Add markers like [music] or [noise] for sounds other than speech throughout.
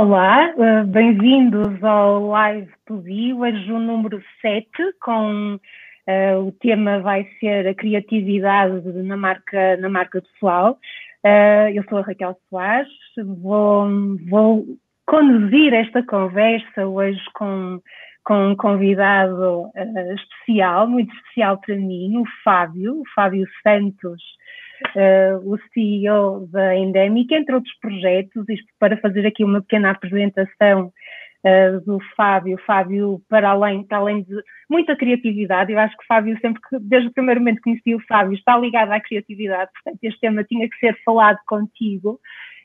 Olá, uh, bem-vindos ao Live to hoje o número 7, com uh, o tema vai ser a criatividade na marca, na marca pessoal. Uh, eu sou a Raquel Soares, vou, vou conduzir esta conversa hoje com, com um convidado especial, muito especial para mim, o Fábio, o Fábio Santos, uh, o CEO da Endemic, entre outros projetos, isto para fazer aqui uma pequena apresentação uh, do Fábio. Fábio, para além, para além de muita criatividade, eu acho que Fábio, sempre que, desde o primeiro momento que conheci o Fábio, está ligado à criatividade, portanto, este tema tinha que ser falado contigo.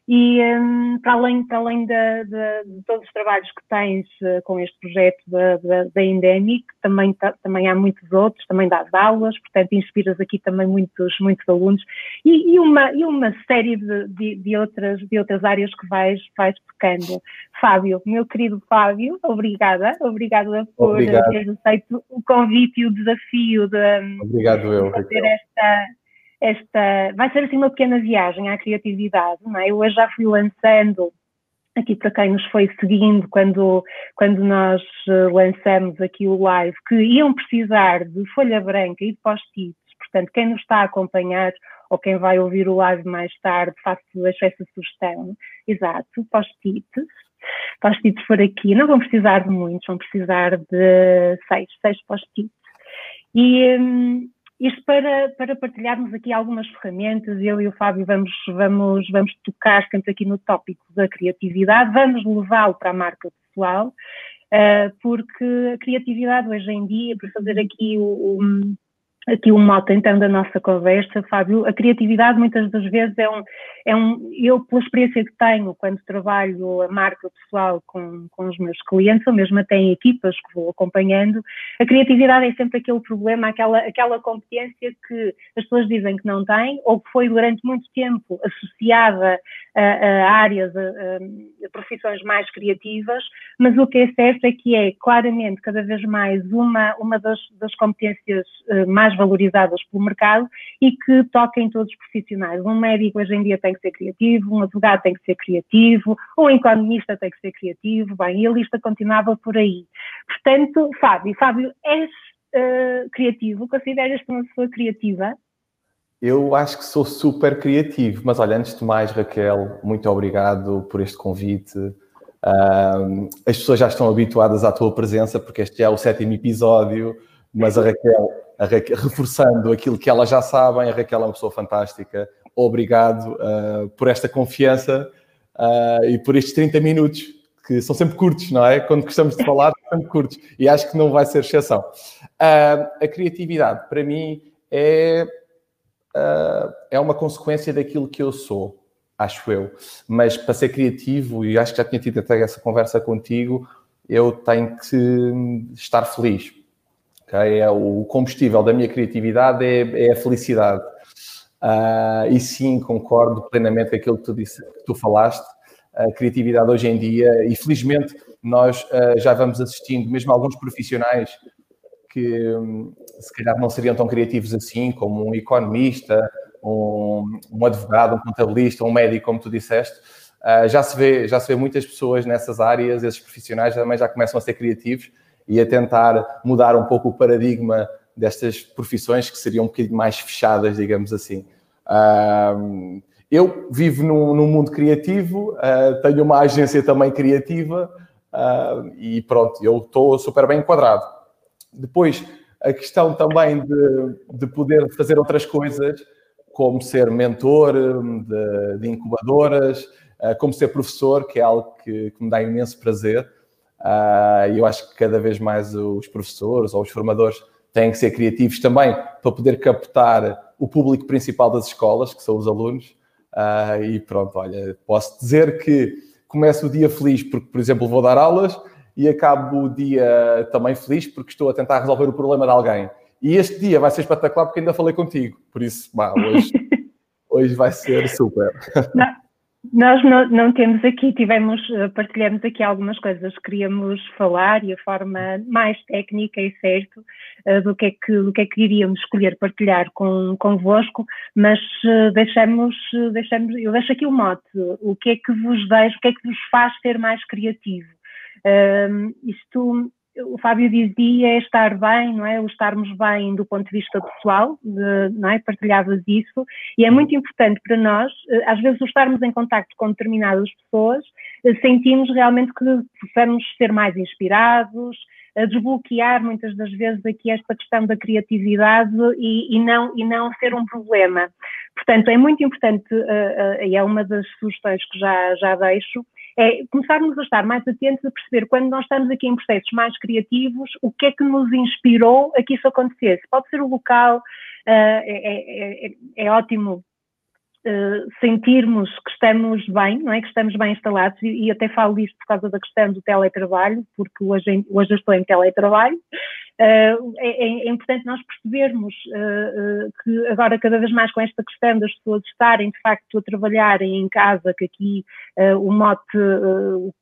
E um, para além, para além de, de, de, todos os trabalhos que tens uh, com este projeto da, da, da Endemic, também, também há muitos outros, também dás aulas, portanto inspiras aqui também muitos, muitos alunos e, e uma, e uma série de, de, de, outras, de outras áreas que vais, vais tocando. Fábio, meu querido Fábio, obrigada, obrigada por Obrigado. teres aceito o convite e o desafio de, hum, Obrigado, eu, fazer esta esta, vai ser assim uma pequena viagem à criatividade, não é? Eu hoje já fui lançando, aqui para quem nos foi seguindo quando, quando nós eh, lançamos aqui o live, que iam precisar de folha branca e de post-its, portanto, quem nos está a acompanhar ou quem vai ouvir o live mais tarde, faço essa sugestão, exato, post-its, post-its por aqui, não vão precisar de muitos, vão precisar de seis, seis post-its. E, hum, isto para, para partilharmos aqui algumas ferramentas, eu e o Fábio vamos, vamos, vamos tocar sempre aqui no tópico da criatividade, vamos levá-lo para a marca pessoal, uh, porque a criatividade hoje em dia, para fazer aqui o, o aqui o mote então da nossa conversa, Fábio, a criatividade muitas das vezes é um, é um, eu pela experiência que tenho quando trabalho a marca pessoal com, com os meus clientes, ou mesmo até em equipas que vou acompanhando, a criatividade é sempre aquele problema, aquela, aquela competência que as pessoas dizem que não têm, ou que foi durante muito tempo associada a, a áreas, a, a, profissões mais criativas, mas o que é certo é que é claramente cada vez mais uma, uma das, das competências uh, mais valorizadas pelo mercado e que toca em todos os profissionais. Um médico hoje em dia tem que ser criativo, um advogado tem que ser criativo, um economista tem que ser criativo, bem, e a lista continuava por aí. Portanto, Fábio, Fábio, és uh, criativo? Consideras-te uma pessoa criativa? Eu acho que sou super criativo, mas olha, antes de mais, Raquel, muito obrigado por este convite. As pessoas já estão habituadas à tua presença, porque este é o sétimo episódio, mas a Raquel, Raquel reforçando aquilo que elas já sabem, a Raquel é uma pessoa fantástica. Obrigado uh, por esta confiança uh, e por estes 30 minutos, que são sempre curtos, não é? Quando gostamos de falar, são sempre curtos, e acho que não vai ser exceção. a criatividade, para mim, é uh, é uma consequência daquilo que eu sou, acho eu. Mas para ser criativo, e acho que já tinha tido até essa conversa contigo, eu tenho que estar feliz. Okay? É, o combustível da minha criatividade é, é a felicidade. Uh, e sim, concordo plenamente com aquilo que tu, disse, que tu falaste. A criatividade hoje em dia, e felizmente nós uh, já vamos assistindo, mesmo alguns profissionais que hum, se calhar não seriam tão criativos assim, como um economista, um, um advogado, um contabilista, um médico, como tu disseste. Uh, já, se vê, já se vê muitas pessoas nessas áreas, esses profissionais também já começam a ser criativos e a tentar mudar um pouco o paradigma destas profissões que seriam um bocadinho mais fechadas, digamos assim. Uh, eu vivo num, num mundo criativo, uh, tenho uma agência também criativa e pronto, eu estou super bem enquadrado. Depois, a questão também de, de poder fazer outras coisas, como ser mentor de, de incubadoras, uh, como ser professor, que é algo que, que me dá imenso prazer. Uh, e eu acho que cada vez mais os professores ou os formadores têm que ser criativos também para poder captar o público principal das escolas, que são os alunos. Uh, e pronto, olha, posso dizer que começo o dia feliz porque, por exemplo, vou dar aulas e acabo o dia também feliz porque estou a tentar resolver o problema de alguém. E este dia vai ser espetacular porque ainda falei contigo. Por isso, bah, hoje, [laughs] hoje vai ser super. Não, Nós não, não, temos aqui, tivemos, eh, partilhamos aqui algumas coisas, queríamos falar e a forma mais técnica e certo uh, do, que é que, do que é que iríamos escolher partilhar com, convosco, mas uh, deixamos, deixamos, eu deixo aqui o mote, o que é que vos deixa, o que é que vos faz ser mais criativo? Uh, isto o Fábio dizia é estar bem, não é? O estarmos bem do ponto de vista pessoal, de, não é? Partilhavas isso, e é muito importante para nós, eh, às vezes, o estarmos em contato com determinadas pessoas, eh, sentimos realmente que possamos ser mais inspirados, a desbloquear muitas das vezes aqui esta questão da criatividade e, e não, e não ser um problema. Portanto, é muito importante, uh, uh, e é uma das sugestões que já, já deixo, é começarmos a estar mais atentos a perceber quando nós estamos aqui em processos mais criativos, o que é que nos inspirou a que isso acontecesse. Pode ser o local, uh, é, é, é, ótimo Uh, sentirmos que estamos bem, não é? Que estamos bem instalados, e, e, até falo disto por causa da questão do teletrabalho, porque hoje, hoje eu estou em teletrabalho, Uh, é, é, importante nós percebermos uh, uh, que agora cada vez mais com esta questão das pessoas estarem de facto a trabalharem em casa, que aqui o mote,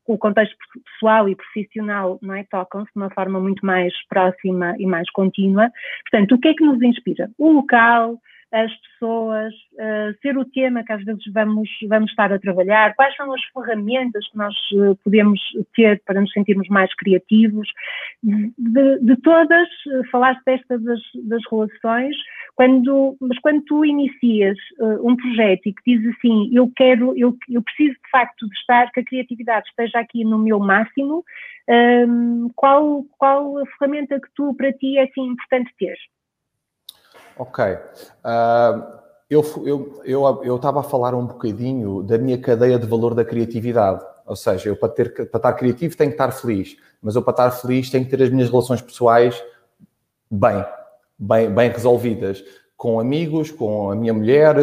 o contexto pessoal e profissional não é, tocam-se de uma forma muito mais próxima e mais contínua. Portanto, o que é que nos inspira? O local, as pessoas, uh, ser o tema que às vezes vamos, vamos estar a trabalhar, quais são as ferramentas que nós uh, podemos ter para nos sentirmos mais criativos. De, de todas, uh, falaste desta das, das relações, quando, mas quando tu inicias um projeto e que dizes assim, eu quero, eu, eu preciso de facto de estar, que a criatividade esteja aqui no meu máximo, um, qual, qual a ferramenta que tu, para ti, é assim importante ter? Ok. Uh, eu eu eu eu estava a falar um bocadinho da minha cadeia de valor da criatividade. Ou seja, eu para, ter, para estar criativo tenho que estar feliz, mas eu para estar feliz tenho que ter as minhas relações pessoais bem, bem, bem resolvidas. Com amigos, com a minha mulher,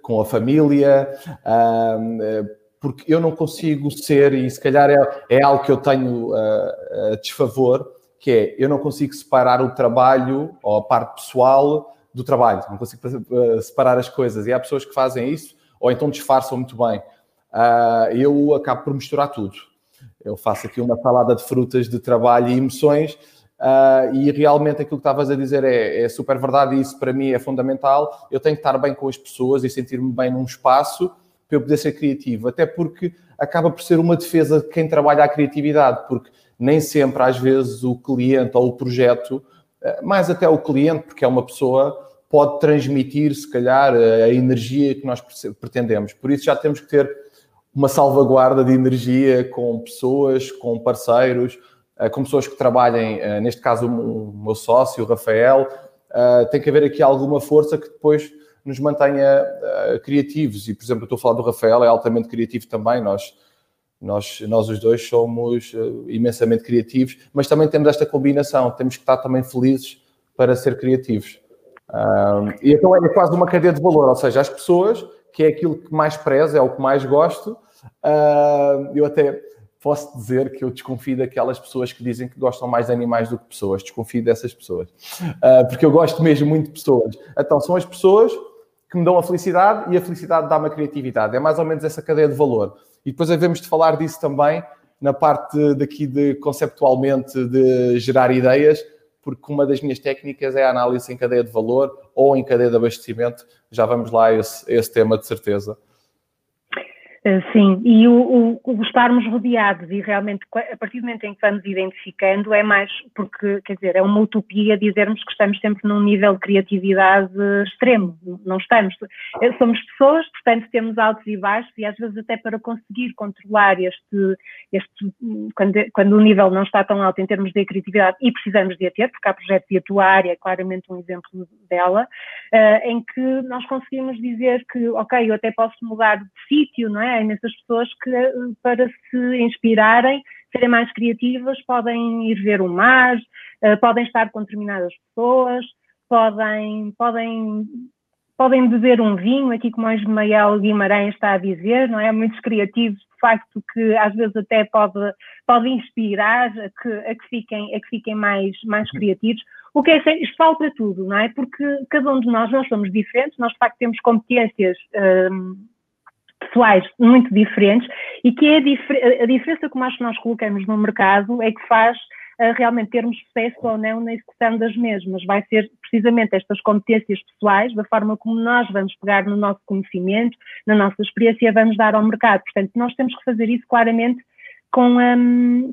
com a família, uh, porque eu não consigo ser, e se calhar é, é algo que eu tenho uh, a desfavor, que é eu não consigo separar o trabalho ou a parte pessoal do trabalho, não consigo eh, separar as coisas. E há pessoas que fazem isso, ou então disfarçam muito bem. Uh, eu acabo por misturar tudo. Eu faço aqui uma salada de frutas de trabalho e emoções, uh, e realmente aquilo que estavas a dizer é, é super verdade, e isso para mim é fundamental. Eu tenho que estar bem com as pessoas e sentir-me bem num espaço para eu poder ser criativo, até porque acaba por ser uma defesa de quem trabalha a criatividade, porque nem sempre, às vezes, o cliente ou o projeto mais até o cliente, porque é uma pessoa, pode transmitir, se calhar, a energia que nós pretendemos. Por isso já temos que ter uma salvaguarda de energia com pessoas, com parceiros, eh, com pessoas que trabalhem, eh, neste caso o meu sócio, o Rafael, tem que haver aqui alguma força que depois nos mantenha criativos. E, por exemplo, eu estou a falar do Rafael, é altamente criativo também, nós nós, nós os dois somos uh, imensamente criativos, mas também temos esta combinação, temos que estar também felizes para ser criativos. Uh, e então é quase uma cadeia de valor, ou seja, as pessoas, que é aquilo que mais prezo, é o que mais gosto, uh, eu até posso dizer que eu desconfio daquelas pessoas que dizem que gostam mais de animais do que pessoas, desconfio dessas pessoas, uh, porque eu gosto mesmo muito de pessoas. Então, são as pessoas que me dão a felicidade e a felicidade dá-me a criatividade. É mais ou menos essa cadeia de valor. E depois havemos de falar disso também na parte daqui de conceptualmente de gerar ideias, porque uma das minhas técnicas é a análise em cadeia de valor ou em cadeia de abastecimento. Já vamos lá a esse, a esse tema de certeza. Eh, sim, e o, o, o, estarmos rodeados e realmente a partir do momento em que vamos identificando é mais, porque quer dizer, é uma utopia dizermos que estamos sempre num nível de criatividade extremo, não estamos. Eh, somos pessoas, portanto temos altos e baixos e às vezes até para conseguir controlar este, este quando, quando o nível não está tão alto em termos de criatividade e precisamos de a ter, porque há projetos e a tua área é claramente um exemplo dela, uh, em que nós conseguimos dizer que, ok, eu até posso mudar de sítio, não é? Há imensas pessoas que, para se inspirarem, serem mais criativas, podem ir ver o mar, uh, podem estar com determinadas pessoas, podem, podem, podem beber um vinho, aqui como o Ismael Guimarães está a dizer, não é? Muitos criativos, de facto, que às vezes até pode, pode inspirar a que, a que, fiquem, a que fiquem mais, mais criativos. O que é isto falta tudo, não é? Porque cada um de nós, nós somos diferentes, nós de facto temos competências. Um, pessoais muito diferentes e que é a, dif a diferença que nós, nós colocamos no mercado é que faz uh, realmente termos sucesso ou não na execução das mesmas. Vai ser precisamente estas competências pessoais, da forma como nós vamos pegar no nosso conhecimento, na nossa experiência, vamos dar ao mercado. Portanto, nós temos que fazer isso claramente com a,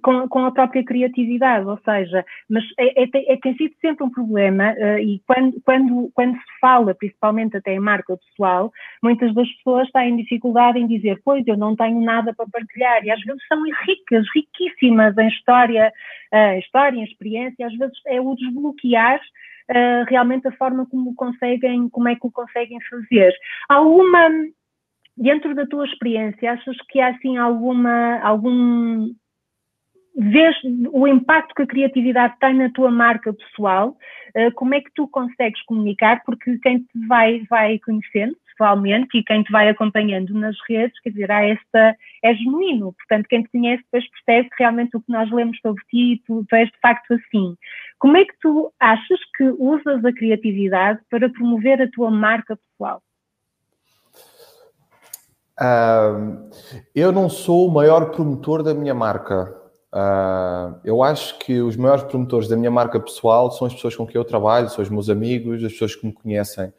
com, com, a própria criatividade, ou seja, mas é, é, é tem sido sempre um problema uh, e quando, quando, quando se fala, principalmente até em marca pessoal, muitas das pessoas têm dificuldade em dizer, pois eu não tenho nada para partilhar, e às vezes são ricas, riquíssimas em história, uh, história, em experiência, às vezes é o desbloquear uh, realmente a forma como conseguem, como é que o conseguem fazer. Há uma dentro da tua experiência, achas que há assim alguma, algum, vês o impacto que a criatividade tem na tua marca pessoal, uh, como é que tu consegues comunicar, porque quem te vai, vai conhecendo pessoalmente e quem te vai acompanhando nas redes, quer dizer, há esta, é genuíno, portanto quem te conhece depois percebe que realmente o que nós lemos sobre ti, tu, tu és de facto assim. Como é que tu achas que usas a criatividade para promover a tua marca pessoal? Uh, eu não sou o maior promotor da minha marca. Uh, eu acho que os maiores promotores da minha marca pessoal são as pessoas com quem eu trabalho, são os meus amigos, as pessoas que me conhecem.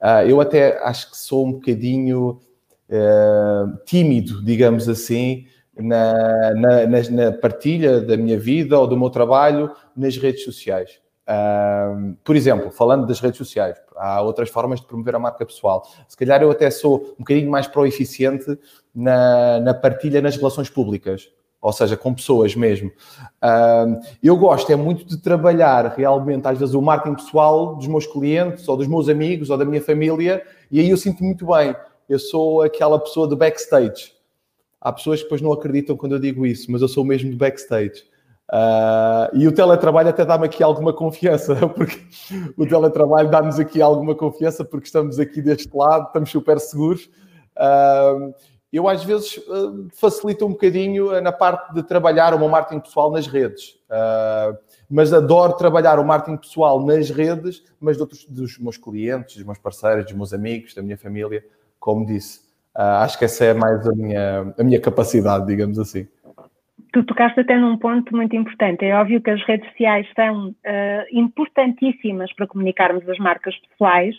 Uh, eu até acho que sou um bocadinho uh, tímido, digamos assim, na, na, na, partilha da minha vida ou do meu trabalho nas redes sociais. Por exemplo, falando das redes sociais, há outras formas de promover a marca pessoal. Se calhar eu até sou um bocadinho mais pro-eficiente na, na partilha nas relações públicas, ou seja, com pessoas mesmo. Eu gosto é muito de trabalhar realmente, às vezes, o marketing pessoal dos meus clientes, ou dos meus amigos, ou da minha família, e aí eu sinto muito bem. Eu sou aquela pessoa do backstage. Há pessoas que depois não acreditam quando eu digo isso, mas eu sou mesmo do backstage. Uh, e o teletrabalho até dá-me aqui alguma confiança, [laughs] porque o teletrabalho dá-nos aqui alguma confiança, porque estamos aqui deste lado, estamos super seguros. Uh, eu às vezes uh, facilito um bocadinho na parte de trabalhar o meu marketing pessoal nas redes. mas adoro trabalhar o marketing pessoal nas redes, mas outros, dos meus clientes, dos meus parceiros, dos meus amigos, da minha família, como disse. acho que essa é mais a minha, a minha capacidade, digamos assim tu tocaste até num ponto muito importante. É óbvio que as redes sociais são uh, importantíssimas para comunicarmos as marcas pessoais,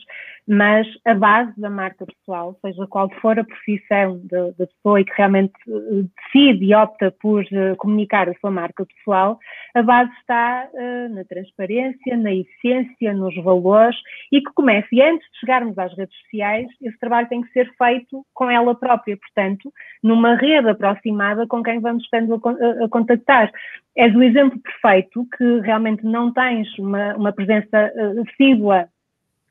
mas a base da marca pessoal, seja qual for a profissão da pessoa e que realmente uh, decide e opta por uh, comunicar a sua marca pessoal, a base está uh, na transparência, na essência, nos valores e que comece. E antes de chegarmos às redes sociais, esse trabalho tem que ser feito com ela própria, portanto, numa rede aproximada com quem vamos estando a, a contactar. És o exemplo perfeito que realmente não tens uma, uma presença assídua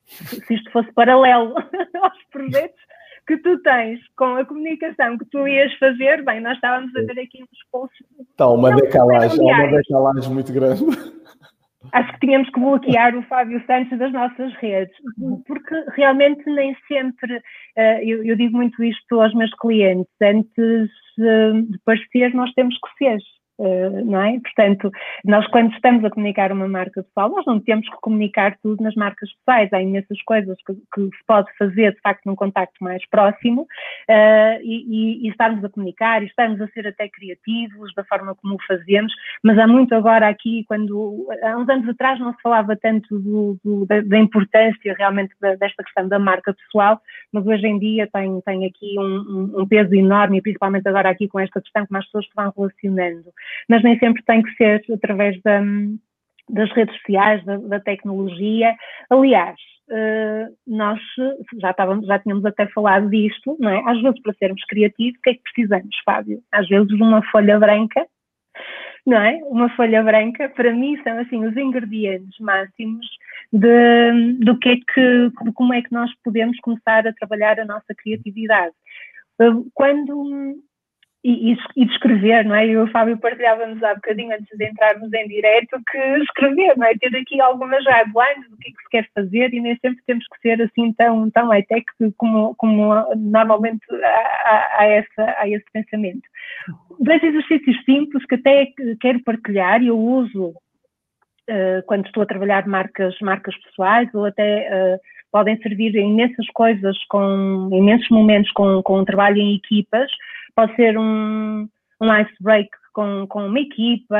se isto fosse paralelo [laughs] aos projetos que tu tens com a comunicação que tu ias fazer, bem, nós estávamos a ver aqui uns pulsos. Está uma decalagem, uma decalagem muito grande. Acho que tínhamos que bloquear o Fábio Santos das nossas redes, porque realmente nem sempre, uh, eu, eu, digo muito isto aos meus clientes, antes uh, de parecer, nós temos que ser. Uh, não é? Portanto, nós quando estamos a comunicar uma marca pessoal, nós não temos que comunicar tudo nas marcas pessoais, há imensas coisas que, que se pode fazer de facto num contacto mais próximo uh, e, e, e, estarmos a comunicar e estarmos a ser até criativos da forma como o fazemos, mas há muito agora aqui, quando há uns anos atrás não se falava tanto do, do, da, da, importância realmente da, desta questão da marca pessoal, mas hoje em dia tem, tem aqui um, um peso enorme, e principalmente agora aqui com esta questão como as pessoas se vão relacionando mas nem sempre tem que ser através da, das redes sociais, da, da tecnologia. Aliás, uh, nós já, estávamos, já tínhamos até falado disto, não é? Às vezes, para sermos criativos, o que é que precisamos, Fábio? Às vezes, uma folha branca, não é? Uma folha branca, para mim, são assim os ingredientes máximos de, do que é que, como é que nós podemos começar a trabalhar a nossa criatividade. Quando e, e, descrever, não é? Eu e o Fábio partilhávamos há bocadinho antes de entrarmos em direto que escrever, não é? Ter aqui algumas guidelines do que é que se quer fazer e nem sempre temos que ser assim tão, tão high-tech como, como normalmente há, há, essa, há esse pensamento. Dois exercícios simples que até quero partilhar e eu uso uh, quando estou a trabalhar marcas, marcas pessoais ou até uh, podem servir imensas coisas, com imensos momentos com, com um trabalho em equipas, pode ser um, um ice break com, com uma equipa,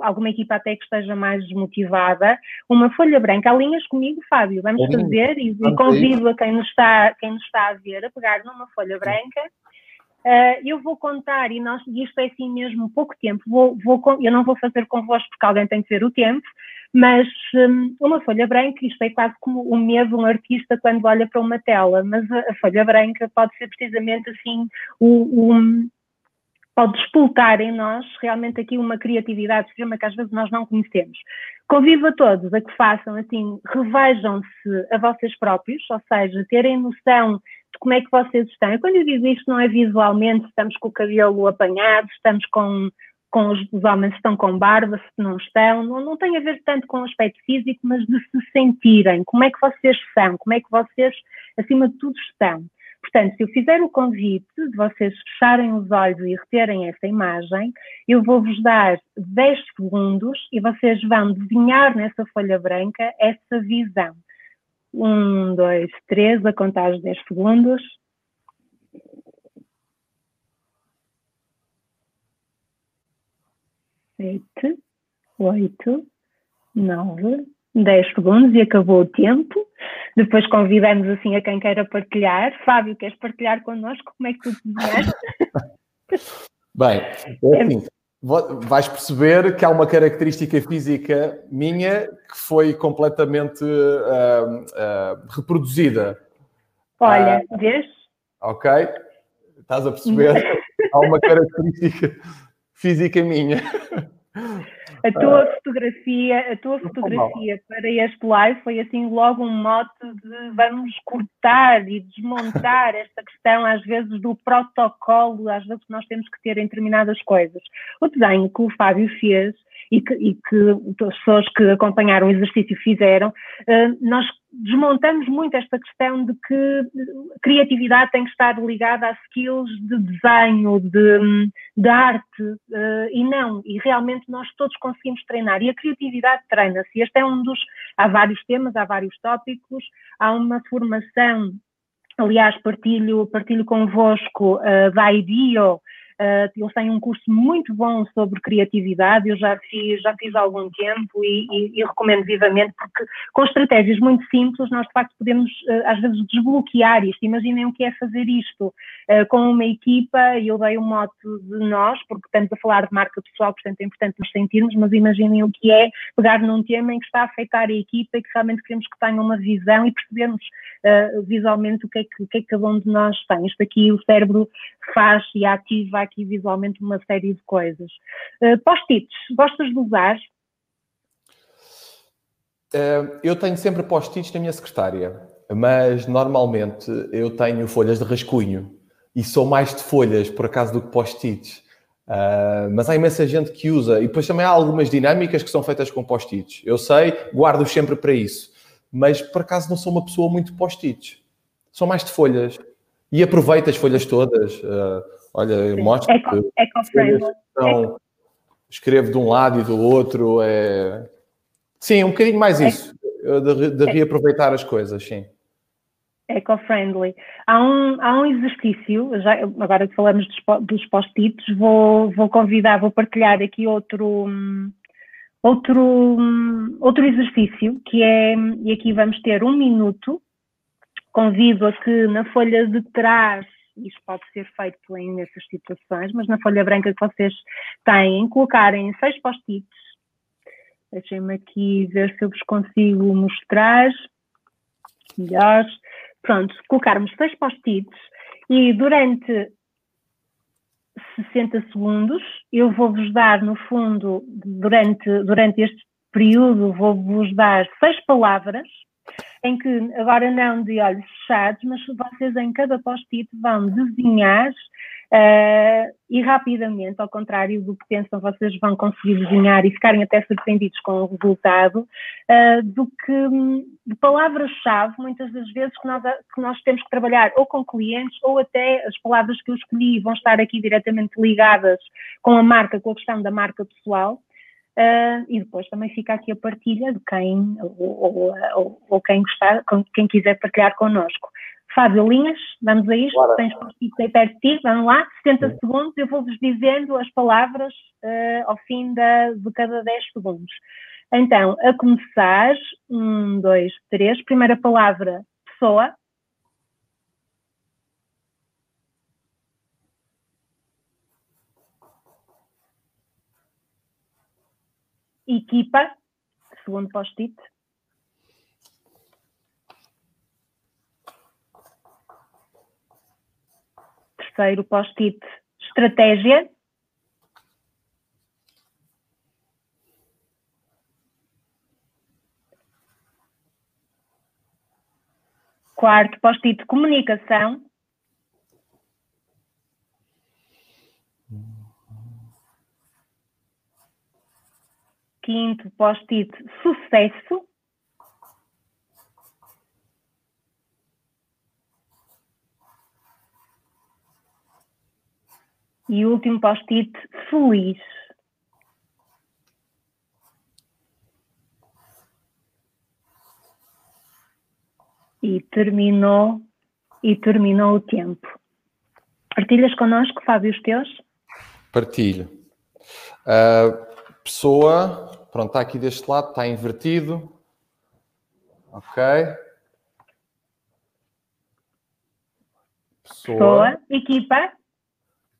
alguma equipa até que esteja mais motivada, uma folha branca, alinhas comigo, Fábio, vamos fazer e, e convido a quem nos, está, quem nos está a ver a pegar numa folha branca. Uh, eu vou contar, e nós, isto é assim mesmo pouco tempo, vou, vou, eu não vou fazer convosco porque alguém tem que ver o tempo, mas um, uma folha branca, isto é quase como o medo de um artista quando olha para uma tela, mas a, a folha branca pode ser precisamente assim o, o pode despoltar em nós realmente aqui uma criatividade extrema que às vezes nós não conhecemos. Convido a todos a que façam assim, revejam-se a vocês próprios, ou seja, terem noção como é que vocês estão. E quando eu digo isto, não é visualmente, estamos com o cabelo apanhado, estamos com, com os, os homens estão com barba, se não estão, não, não tem a ver tanto com o aspecto físico, mas de se sentirem, como é que vocês são, como é que vocês, acima de tudo, estão. Portanto, se eu fizer o convite de vocês fecharem os olhos e reterem essa imagem, eu vou-vos dar 10 segundos e vocês vão desenhar nessa folha branca essa visão. Um, dois, três, a contar os 10 segundos. Sete, oito, nove, 10 segundos e acabou o tempo. Depois convidamos assim a quem queira partilhar. Fábio, queres partilhar connosco como é que tu [laughs] desenhaste? Bem, é assim, vais perceber que há uma característica física minha que foi completamente uh, uh, reproduzida. Olha, uh, vês? Ok, estás a perceber? [laughs] há uma característica física minha. A tua uh, fotografia, a tua fotografia para este live foi assim logo um mote de vamos cortar e desmontar [laughs] esta questão às vezes do protocolo, às vezes nós temos que ter em determinadas coisas. O desenho que o Fábio fez e que, e que as pessoas que acompanharam o exercício fizeram, eh, nós desmontamos muito esta questão de que criatividade tem que estar ligada a skills de desenho, de, de arte, uh, e não, e realmente nós todos conseguimos treinar, e a criatividade treina-se, este é um dos, há vários temas, há vários tópicos, há uma formação, aliás partilho, partilho convosco da IDEO, Uh, eles têm um curso muito bom sobre criatividade, eu já fiz, já fiz há algum tempo e, e, e recomendo vivamente, porque com estratégias muito simples nós de facto podemos uh, às vezes desbloquear isto. Imaginem o que é fazer isto uh, com uma equipa, e eu dei o um mote de nós, porque estamos a falar de marca pessoal, portanto é importante nos sentirmos, mas imaginem o que é pegar num tema em que está a afetar a equipa e que realmente queremos que tenham uma visão e percebermos visualmente o que, é que, o que é que cada um de nós tem. Isto aqui o cérebro faz e ativa aqui visualmente uma série de coisas. Uh, post-its, gostas de usar? Uh, eu tenho sempre post-its na minha secretária, mas normalmente eu tenho folhas de rascunho e sou mais de folhas, por acaso, do que post-its. Uh, mas há imensa gente que usa, e depois também há algumas dinâmicas que são feitas com post-its. Eu sei, guardo sempre para isso, mas por acaso não sou uma pessoa muito post-its. Sou mais de folhas e aproveito as folhas todas. Uh, Olha, mostra Eco, eco escrevo de um lado e do outro. É... Sim, um bocadinho mais isso, de, de reaproveitar as coisas, sim. Eco-friendly. Há um, há um exercício, já, agora que falamos dos, dos post-its, vou, vou convidar, vou partilhar aqui outro, outro, outro exercício, que é, e aqui vamos ter um minuto, convido a que na folha de trás isto pode ser feito em nessas situações, mas na folha branca que vocês têm, colocarem seis post-its. Deixem-me aqui ver se eu vos consigo mostrar. Melhor. Pronto, colocarmos seis post-its e durante 60 segundos eu vou-vos dar, no fundo, durante, durante este período, vou-vos dar seis palavras em que, agora não de olhos fechados, mas vocês em cada post-it vão desenhar uh, e rapidamente, ao contrário do que pensam, vocês vão conseguir desenhar e ficarem até surpreendidos com o resultado, uh, do que de palavras-chave, muitas das vezes, que nós, que nós temos que trabalhar ou com clientes ou até as palavras que eu escolhi vão estar aqui diretamente ligadas com a marca, com a questão da marca pessoal. Uh, e depois também fica aqui a partilha de quem ou, ou, ou, quem gostar, quem quiser partilhar connosco. Fábio Linhas, vamos a isto, Bora. tens post aí perto de ti, vamos lá, 60 Sim. segundos, eu vou-vos dizendo as palavras uh, ao fim da, de cada 10 segundos. Então, a começar, um, dois, três, primeira palavra, pessoa. Equipa, segundo post-it. Terceiro post-it, estratégia. Quarto, post-it comunicação. Quinto, post-it sucesso. E último post-it feliz. e terminou e terminou o tempo. Partilhas connosco, Fábio, os teus? Partilho. Uh, pessoa, pronto, está aqui deste lado, está invertido. Ok. Pessoa. pessoa. Equipa.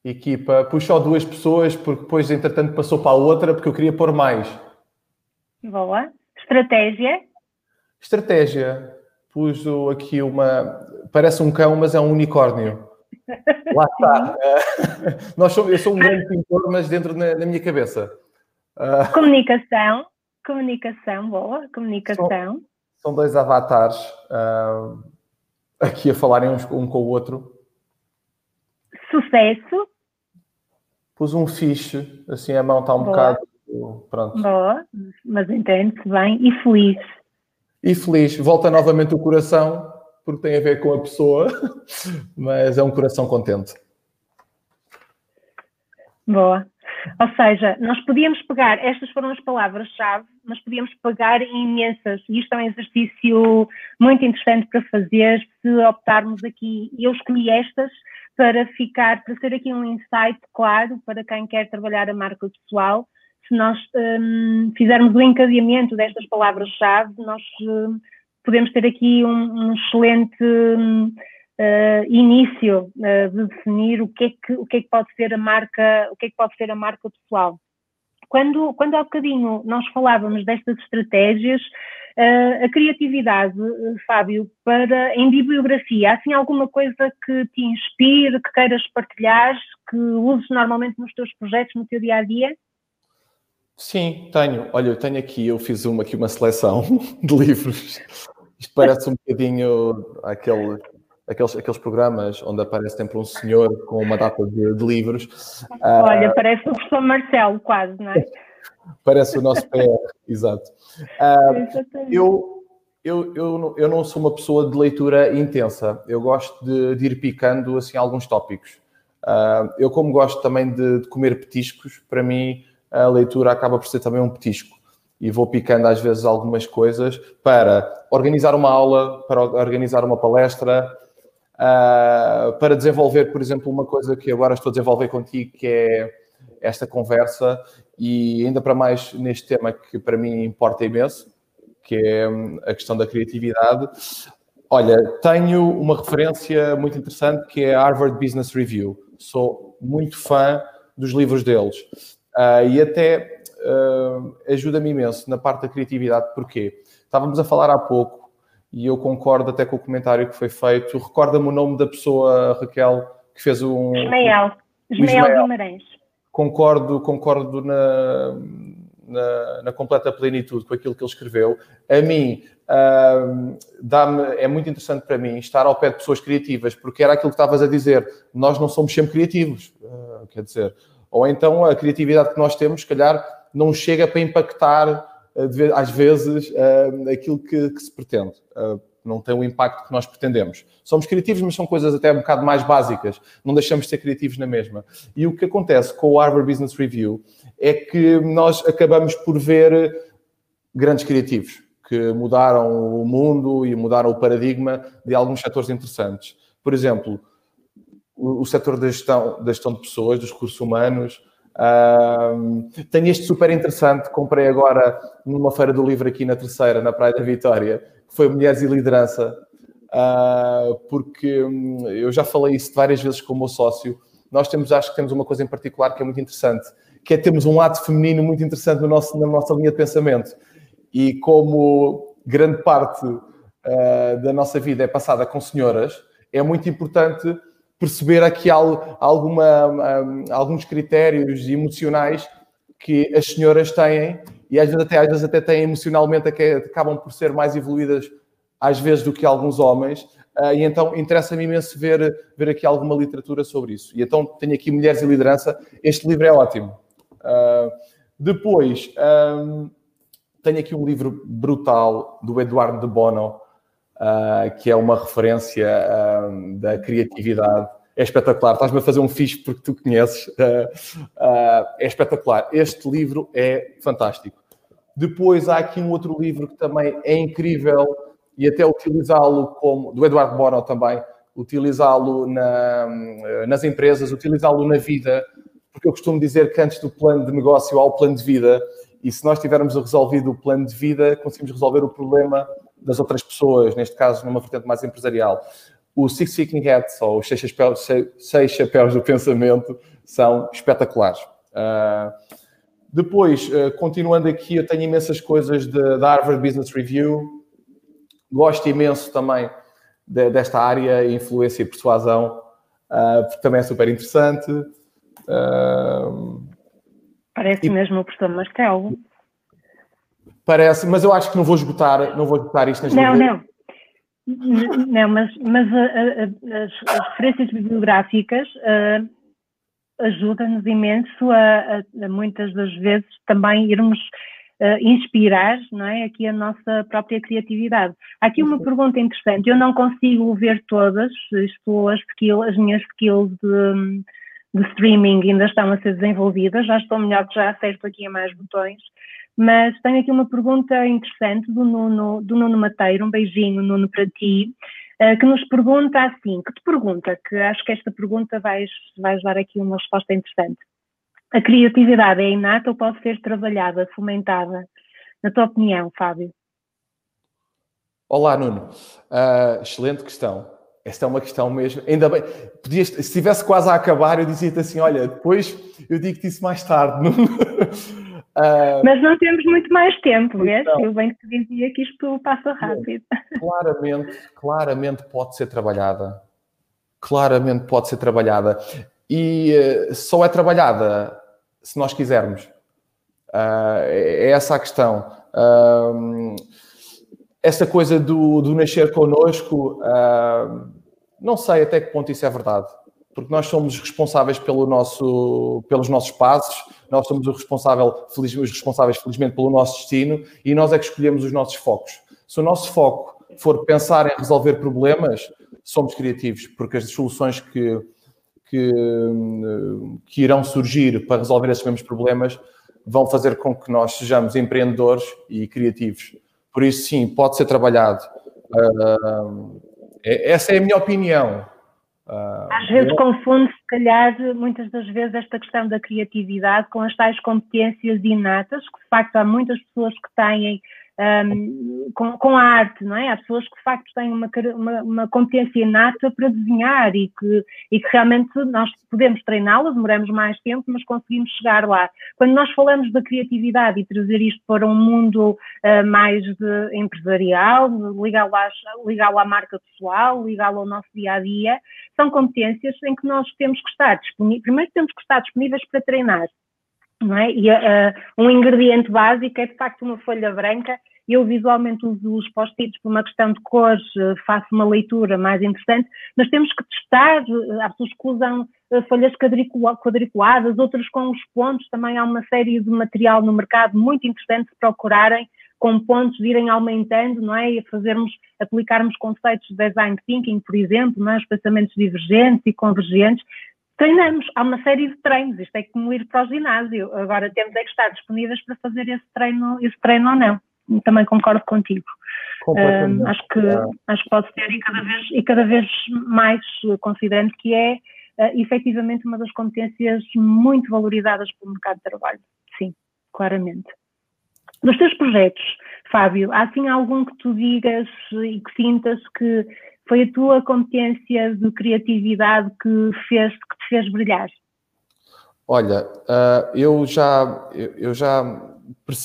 Equipa. Pus só duas pessoas, porque depois, entretanto, passou para a outra, porque eu queria pôr mais. Boa. Estratégia. Estratégia pus aqui uma. Parece um cão, mas é um unicórnio. [laughs] Lá está. [laughs] Nós somos, eu sou um grande pintor, mas dentro na, na minha cabeça. Ah, comunicação. Comunicação, boa. Comunicação. São, são dois avatares uh, aqui a falarem uns, um com o outro. Sucesso. Pus um fiche, assim a mão está um boa. bocado. Pronto. Boa, mas entende-se bem. E feliz e feliz. Volta novamente o coração, porque tem a ver com a pessoa, [laughs] mas é um coração contente. Boa. Ou seja, nós podíamos pegar, estas foram as palavras-chave, mas podíamos pegar em imensas, e isto é um exercício muito interessante para fazer, se optarmos aqui, eu escolhi estas para ficar, para ser aqui um insight claro para quem quer trabalhar a marca pessoal, se nós um, fizermos o encadeamento destas palavras-chave, nós um, podemos ter aqui um, um excelente uh, início uh, de definir o que, é que, o que é que pode ser a marca, o que é que pode ser a marca pessoal. Quando, quando há bocadinho nós falávamos destas estratégias, uh, a criatividade, Fábio, para, em bibliografia, assim alguma coisa que te inspire, que queiras partilhar, que uses normalmente nos teus projetos, no teu dia a dia? Sim, tenho. Olha, eu tenho aqui, eu fiz uma, aqui uma seleção [laughs] de livros. Isto parece um bocadinho aquele, aqueles, aqueles programas onde aparece sempre um senhor com uma data de, de livros. Olha, uh, parece o professor Marcelo, quase, não é? [laughs] Parece o nosso PR, [laughs] exato. Uh, eu, eu, eu, eu não sou uma pessoa de leitura intensa. Eu gosto de, de ir picando assim, alguns tópicos. Uh, eu, como gosto também de, de comer petiscos, para mim a leitura acaba por ser também um petisco. E vou picando às vezes algumas coisas para organizar uma aula, para organizar uma palestra, uh, para desenvolver, por exemplo, uma coisa que agora estou a desenvolver contigo, que é esta conversa, e ainda para mais neste tema que para mim importa imenso, que é hum, a questão da criatividade. Olha, tenho uma referência muito interessante que é a Harvard Business Review. Sou muito fã dos livros deles. Uh, e até uh, ajuda-me imenso na parte da criatividade, porque estávamos a falar há pouco e eu concordo até com o comentário que foi feito. Recorda-me o nome da pessoa, Raquel, que fez um. Ismael. Ismael Guimarães. Concordo, concordo na, na, na, completa plenitude com aquilo que ele escreveu. A mim, uh, dá-me, é muito interessante para mim estar ao pé de pessoas criativas, porque era aquilo que estavas a dizer. Nós não somos sempre criativos. Uh, quer dizer, ou então a criatividade que nós temos, se calhar, não chega para impactar, às vezes, eh, aquilo que, que se pretende. Eh, não tem o impacto que nós pretendemos. Somos criativos, mas são coisas até um bocado mais básicas, não deixamos de ser criativos na mesma. E o que acontece com o Harvard Business Review é que nós acabamos por ver grandes criativos que mudaram o mundo e mudaram o paradigma de alguns setores interessantes. Por exemplo, o, setor da gestão, da gestão de pessoas, dos recursos humanos, Tenho este super interessante, comprei agora numa feira do livro aqui na terceira, na Praia da Vitória, que foi Mulheres e Liderança, uh, porque um, eu já falei isso várias vezes com o meu sócio. Nós temos, acho que temos uma coisa em particular que é muito interessante, que é termos um lado feminino muito interessante no nosso, na nossa linha de pensamento. E como grande parte uh, da nossa vida é passada com senhoras, é muito importante perceber aqui alguma, um, alguns critérios emocionais que as senhoras têm e às vezes até, às vezes até têm emocionalmente acabam por ser mais evoluídas às vezes do que alguns homens uh, e então interessa-me imenso ver, ver aqui alguma literatura sobre isso. E então tenho aqui Mulheres e Liderança, este livro é ótimo. Uh, depois, um, tenho aqui um livro brutal do Eduardo de Bono, uh, que é uma referência uh, da criatividade. É espetacular. Estás-me a fazer um fixe porque tu conheces. Uh, é espetacular. Este livro é fantástico. Depois há aqui um outro livro que também é incrível e até utilizá-lo como, do Eduardo Bono também, utilizá-lo na, nas empresas, utilizá-lo na vida, porque eu costumo dizer que antes do plano de negócio há o plano de vida, e se nós tivermos resolvido o plano de vida, conseguimos resolver o problema das outras pessoas, neste caso numa vertente mais empresarial. O Six Seeking Hats, ou os seis chapéus, seis chapéus do pensamento, são espetaculares. Uh, depois, uh, continuando aqui, eu tenho imensas coisas da Harvard Business Review. Gosto imenso também de, desta área, influência e persuasão, uh, porque também é super interessante. Parece e... mesmo o professor Marcelo. Parece, mas eu acho que não vou esgotar, não vou esgotar isto nas Não, não. Não, mas, mas a, a, as, as, referências bibliográficas uh, ajudam-nos imenso a, a, muitas das vezes também irmos uh, inspirar não é, aqui a nossa própria criatividade. Há aqui uma pergunta interessante, eu não consigo ver todas, estou as, skills, as minhas skills de, de streaming ainda estão a ser desenvolvidas, já estou melhor que já acerto aqui a mais botões, mas tenho aqui uma pergunta interessante do Nuno, do Nuno Mateiro, um beijinho, Nuno, para ti, uh, que nos pergunta assim, que te pergunta, que acho que esta pergunta vais, vais dar aqui uma resposta interessante. A criatividade é inata ou pode ser trabalhada, fomentada? Na tua opinião, Fábio? Olá, Nuno. Uh, excelente questão. Esta é uma questão mesmo. Ainda bem, podias, se estivesse quase a acabar, eu dizia-te assim: olha, depois eu digo-te isso mais tarde. [laughs] Uh, Mas não temos muito mais tempo, vês? Então, eu bem que te dizia que isto passa rápido. [laughs] Claramente, claramente pode ser trabalhada. Claramente pode ser trabalhada. E uh, só é trabalhada se nós quisermos. Uh, é essa a questão. Uh, essa coisa do, do nascer connosco, não sei até que ponto isso é verdade porque nós somos responsáveis pelo nosso, pelos nossos passos, nós somos o responsável, feliz, os responsáveis, felizmente, pelo nosso destino e nós é que escolhemos os nossos focos. Se o nosso foco for pensar em resolver problemas, somos criativos, porque as soluções que, que, que irão surgir para resolver esses mesmos problemas vão fazer com que nós sejamos empreendedores e criativos. Por isso, sim, pode ser trabalhado. Uh, essa é a minha opinião. Uh, Às vezes confunde, se calhar, muitas das vezes, esta questão da criatividade com as tais competências inatas, que de facto há muitas pessoas que têm um, com, com, a arte, não é? Há pessoas que de facto têm uma, uma, uma competência inata para desenhar e que, e que realmente nós podemos treiná-las, demoramos mais tempo, mas conseguimos chegar lá. Quando nós falamos da criatividade e trazer isto para um mundo uh, mais empresarial, ligá-lo à, ligá à marca pessoal, ligá-lo ao nosso dia a dia, são competências em que nós temos que estar disponíveis, primeiro temos que estar disponíveis para treinar. É? E uh, um ingrediente básico é de facto uma folha branca eu visualmente uso os post-its por uma questão de cores, eh, faço uma leitura mais interessante, mas temos que testar, há pessoas que usam folhas quadriculadas, outras com os pontos, também há uma série de material no mercado muito interessante se procurarem, com pontos irem aumentando, não é? E fazermos, aplicarmos conceitos de design thinking, por exemplo, não é? os pensamentos divergentes e convergentes, treinamos, há uma série de treinos, isto é como ir para o ginásio, agora temos é que estar disponíveis para fazer esse treino, esse treino ou não. Também concordo contigo. Um, acho, que, acho que pode ser e cada vez, e cada vez mais considerando que é uh, efetivamente uma das competências muito valorizadas pelo mercado de trabalho. Sim, claramente. Dos teus projetos, Fábio, há assim algum que tu digas e que sintas que foi a tua competência de criatividade que, fez, que te fez brilhar? Olha, uh, eu já, eu, já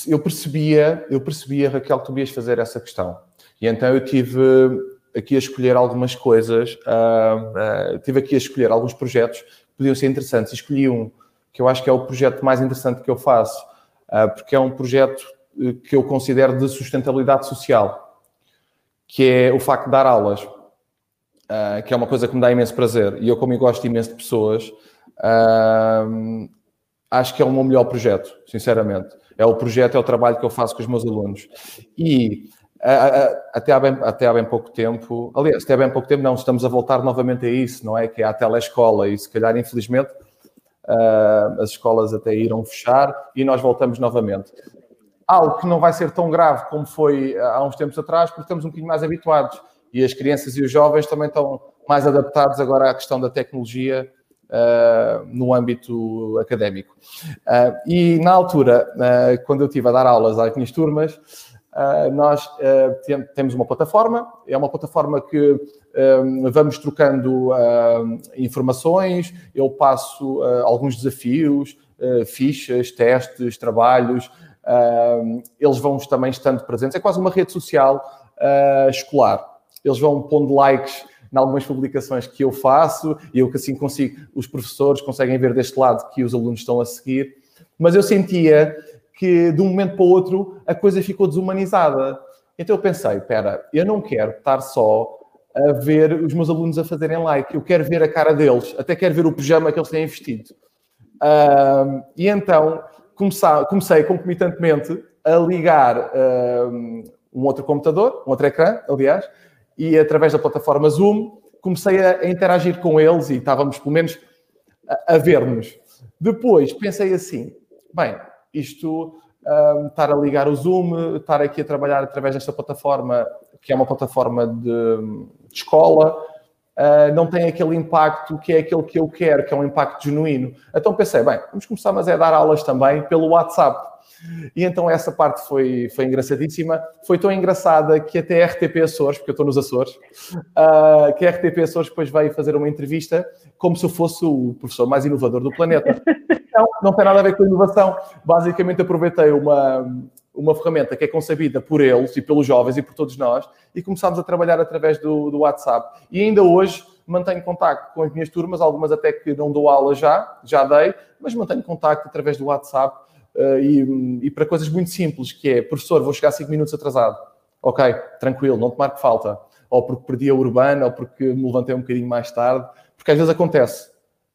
eu percebia, eu percebia, Raquel, que tu ias fazer essa questão. E então eu tive aqui a escolher algumas coisas, uh, uh, tive aqui a escolher alguns projetos que podiam ser interessantes. Escolhi um que eu acho que é o projeto mais interessante que eu faço, porque é um projeto que eu considero de sustentabilidade social, que é o facto de dar aulas, uh, que é uma coisa que me dá imenso prazer. E eu, como eu gosto imenso de pessoas, uh, acho que é o meu melhor projeto, sinceramente. É o projeto, é o trabalho que eu faço com os meus alunos. E uh, até, há bem, até há bem pouco tempo, aliás, até há bem pouco tempo, não, estamos a voltar novamente a isso, não é? Que é a telescola e se calhar, infelizmente, as escolas até irão fechar e nós voltamos novamente algo que não vai ser tão grave como foi eh, há uns tempos atrás, porque estamos um bocadinho mais habituados e as crianças e os jovens também estão mais adaptados agora à questão da tecnologia uh, no âmbito académico. Uh, e na altura, uh, quando eu estive a dar aulas às minhas turmas, nós temos uma plataforma, é uma plataforma que vamos trocando informações, eu passo alguns desafios, fichas, testes, trabalhos, eles vão também estando presentes. É quase uma rede social escolar. Eles vão pondo likes em algumas publicações que eu faço e eu que assim consigo, os professores conseguem ver deste lado que os alunos estão a seguir. Mas eu sentia que de um momento para o outro a coisa ficou desumanizada. Então eu pensei, espera, eu não quero estar só a ver os meus alunos a fazerem like, eu quero ver a cara deles, até quero ver o pijama que eles têm vestido. E então comecei, comecei concomitantemente a ligar um outro computador, um outro ecrã, aliás, e através da plataforma Zoom comecei a, interagir com eles e estávamos, pelo menos, a, a ver-nos. Depois pensei assim: bem, isto, um, estar a ligar o Zoom, estar aqui a trabalhar através desta plataforma, que é uma plataforma de, de escola, uh, não tem aquele impacto que é aquele que eu quero, que é um impacto genuíno. Então pensei, bem, vamos começar, mas é dar aulas também pelo WhatsApp. E então essa parte foi, foi engraçadíssima. Foi tão engraçada que até a RTP Açores, porque eu estou nos Açores, uh, que a RTP Açores depois veio fazer uma entrevista como se eu fosse o professor mais inovador do planeta. Então, não tem nada a ver com inovação. Basicamente aproveitei uma, uma ferramenta que é concebida por eles e pelos jovens e por todos nós e começámos a trabalhar através do, do WhatsApp. E ainda hoje mantenho contacto com as minhas turmas, algumas até que não dou aula já, já dei, mas mantenho contacto através do WhatsApp e, e, para coisas muito simples, que é, professor, vou chegar 5 minutos atrasado. Ok, tranquilo, não te marco falta. Ou porque perdi a urbana, ou porque me levantei um bocadinho mais tarde, porque às vezes acontece.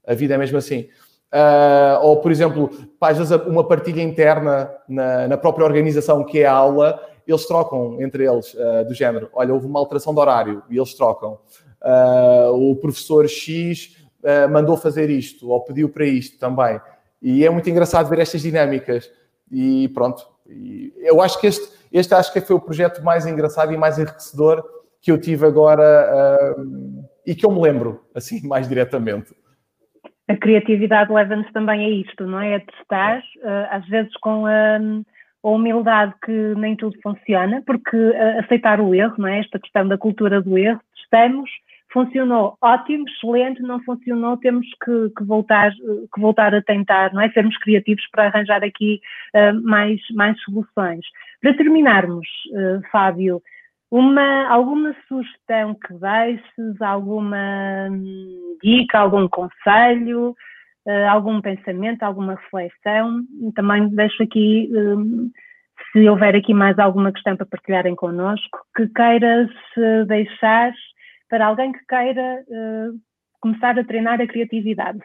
A vida é mesmo assim. Uh, ou, por exemplo, às vezes uma partilha interna na, na, própria organização que é a aula, eles trocam entre eles, uh, do género, olha, houve uma alteração de horário, e eles trocam. Uh, o professor X mandou fazer isto, ou pediu para isto também. E é muito engraçado ver estas dinâmicas. E pronto, e eu acho que este, este acho que foi o projeto mais engraçado e mais enriquecedor que eu tive agora e que eu me lembro, assim, [laughs] mais diretamente a criatividade leva-nos também a isto, não é? A testar, uh, às vezes com a, a, humildade que nem tudo funciona, porque uh, aceitar o erro, não é? Esta questão da cultura do erro, testamos, funcionou ótimo, excelente, não funcionou, temos que, que voltar, que voltar a tentar, não é? Sermos criativos para arranjar aqui uh, mais, mais soluções. Para terminarmos, Fábio, uma, alguma sugestão que deixes, alguma hum, dica, algum conselho, uh, algum pensamento, alguma reflexão? Também deixo aqui, um, se houver aqui mais alguma questão para partilharem connosco, que queiras uh, deixar para alguém que queira uh, começar a treinar a criatividade.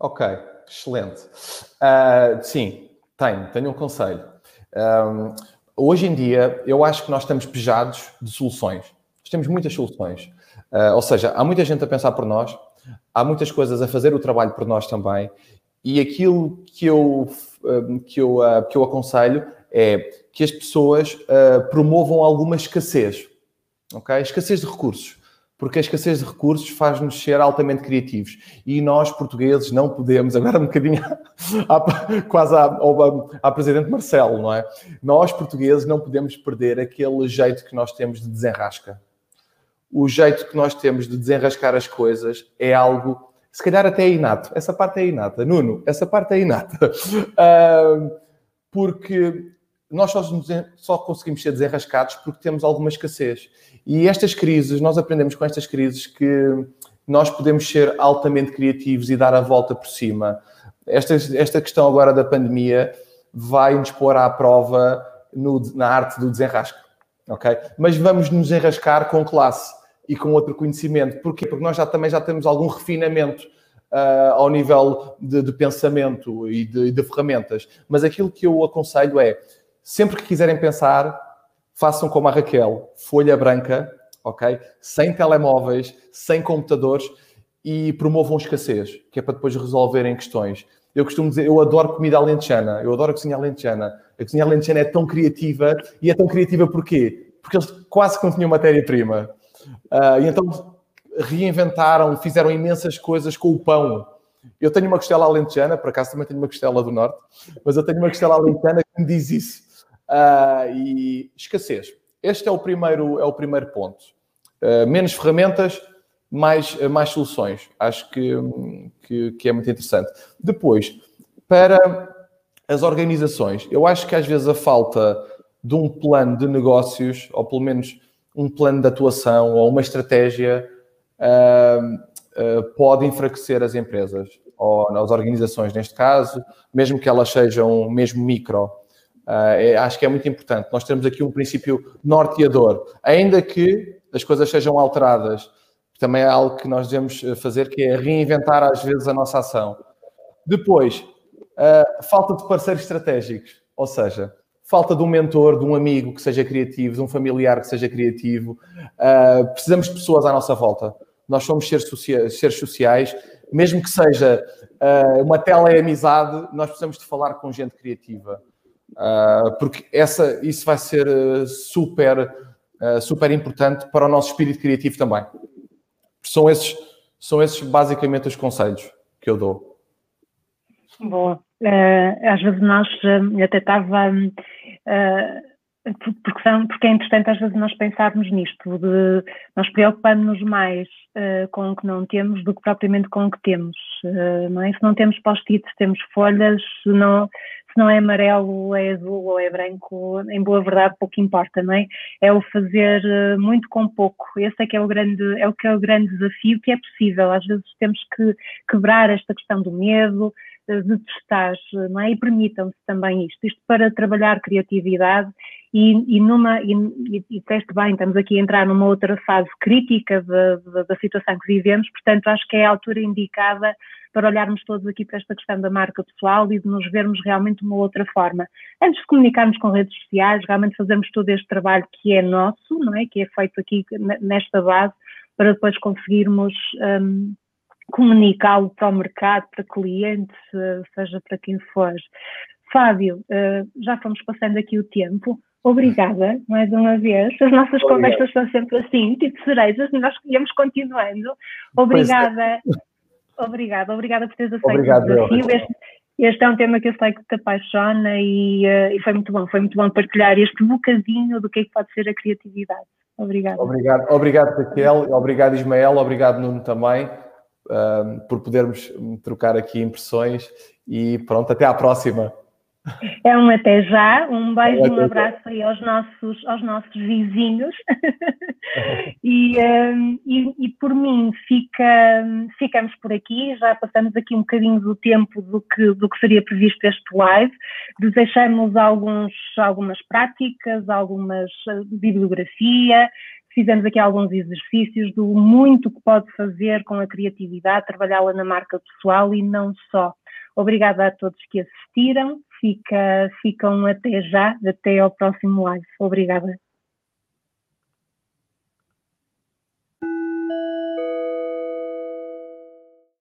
Ok, excelente. Uh, sim, tenho, tenho um conselho. Um, hoje em dia, eu acho que nós estamos pejados de soluções. Nós temos muitas soluções. Uh, ou seja, há muita gente a pensar por nós, há muitas coisas a fazer o trabalho por nós também, e aquilo que eu, que eu, que eu aconselho é que as pessoas promovam alguma escassez, ok? Escassez de recursos porque a escassez de recursos faz-nos ser altamente criativos. E nós, portugueses, não podemos, agora um bocadinho [laughs] à, quase à, ao, à Presidente Marcelo, não é? Nós, portugueses, não podemos perder aquele jeito que nós temos de desenrasca. O jeito que nós temos de desenrascar as coisas é algo, se calhar até é inato. Essa parte é inata. Nuno, essa parte é inata. [laughs] Uh, porque nós só, só conseguimos ser desenrascados porque temos alguma escassez. E estas crises, nós aprendemos com estas crises que nós podemos ser altamente criativos e dar a volta por cima. Esta, esta questão agora da pandemia vai nos pôr à prova no, na arte do desenrasco, ok? Mas vamos nos enrascar com classe e com outro conhecimento. Porquê? Porque nós já também já temos algum refinamento uh, ao nível de, de pensamento e de, de ferramentas. Mas aquilo que eu aconselho é Sempre que quiserem pensar, façam como a Raquel, folha branca, ok? Sem telemóveis, sem computadores e promovam escassez, que é para depois resolverem questões. Eu costumo dizer, eu adoro comida alentejana, eu adoro a cozinha alentejana. A cozinha alentejana é tão criativa e é tão criativa porquê? Porque eles quase que não tinham matéria-prima. Uh, e então reinventaram, fizeram imensas coisas com o pão. Eu tenho uma costela alentejana, por acaso também tenho uma costela do Norte, mas eu tenho uma costela alentejana que me diz isso uh, e escassez. Este é o primeiro, é o primeiro ponto. Uh, menos ferramentas, mais, mais soluções. Acho que, que, que, é muito interessante. Depois, para as organizações, eu acho que às vezes a falta de um plano de negócios, ou pelo menos um plano de atuação ou uma estratégia, uh, uh, pode enfraquecer as empresas ou as organizações, neste caso, mesmo que elas sejam mesmo micro. Uh, acho que é muito importante. Nós temos aqui um princípio norteador, ainda que as coisas sejam alteradas. Também é algo que nós devemos eh, fazer, que é reinventar às vezes a nossa ação. Depois, uh, falta de parceiros estratégicos, ou seja, falta de um mentor, de um amigo que seja criativo, de um familiar que seja criativo. Uh, precisamos de pessoas à nossa volta. Nós somos seres, sociais, seres sociais mesmo que seja uh, uma teleamizade, nós precisamos de falar com gente criativa. Uh, porque essa, isso vai ser uh, super, uh, super importante para o nosso espírito criativo também. São esses, são esses basicamente os conselhos que eu dou. Boa. às vezes nós até estava porque, são, porque é interessante às vezes nós pensarmos nisto, de nós preocupamos-nos mais uh, com o que não temos do que propriamente com o que temos. Uh, não é? Se não temos post-its, temos folhas, se não, se não é amarelo, é azul ou é branco, em boa verdade pouco importa, não é? É o fazer uh, muito com pouco. Esse é que é o grande, é o que é o grande desafio que é possível. Às vezes temos que quebrar esta questão do medo, de testar, não é? E permitam-se também isto, isto para trabalhar criatividade e, e, numa, e, e disseste bem, estamos aqui a entrar numa outra fase crítica da, da, da, situação que vivemos, portanto acho que é a altura indicada para olharmos todos aqui para esta questão da marca pessoal e de nos vermos realmente de uma outra forma. Antes de comunicarmos com redes sociais, realmente fazemos todo este trabalho que é nosso, não é? Que é feito aqui nesta base, para depois conseguirmos um, comunicá-lo para o mercado, para clientes, seja para quem for. Fábio, uh, já fomos passando aqui o tempo. Obrigada, mais uma vez. As nossas Obrigado. conversas são sempre assim, tipo cerejas, nós íamos continuando. Obrigada. É. Obrigada, obrigada por teres aceito Obrigado, o desafio. Este, este, é um tema que eu sei que te apaixona e, uh, e, foi muito bom, foi muito bom partilhar este bocadinho do que é que pode ser a criatividade. Obrigada. Obrigado, obrigado Raquel, obrigado Ismael, obrigado Nuno também, por podermos trocar aqui impressões e pronto, até à próxima. É um até já, um beijo, um abraço aí aos nossos, aos nossos vizinhos. [laughs] e, um, e, e, por mim fica, ficamos por aqui, já passamos aqui um bocadinho do tempo do que, do que seria previsto este live. Desejamos alguns, algumas práticas, algumas uh, bibliografia, fizemos aqui alguns exercícios do muito que pode fazer com a criatividade, trabalhá-la na marca pessoal e não só Obrigada a todos que assistiram. Fica, ficam até já, até ao próximo live. Obrigada.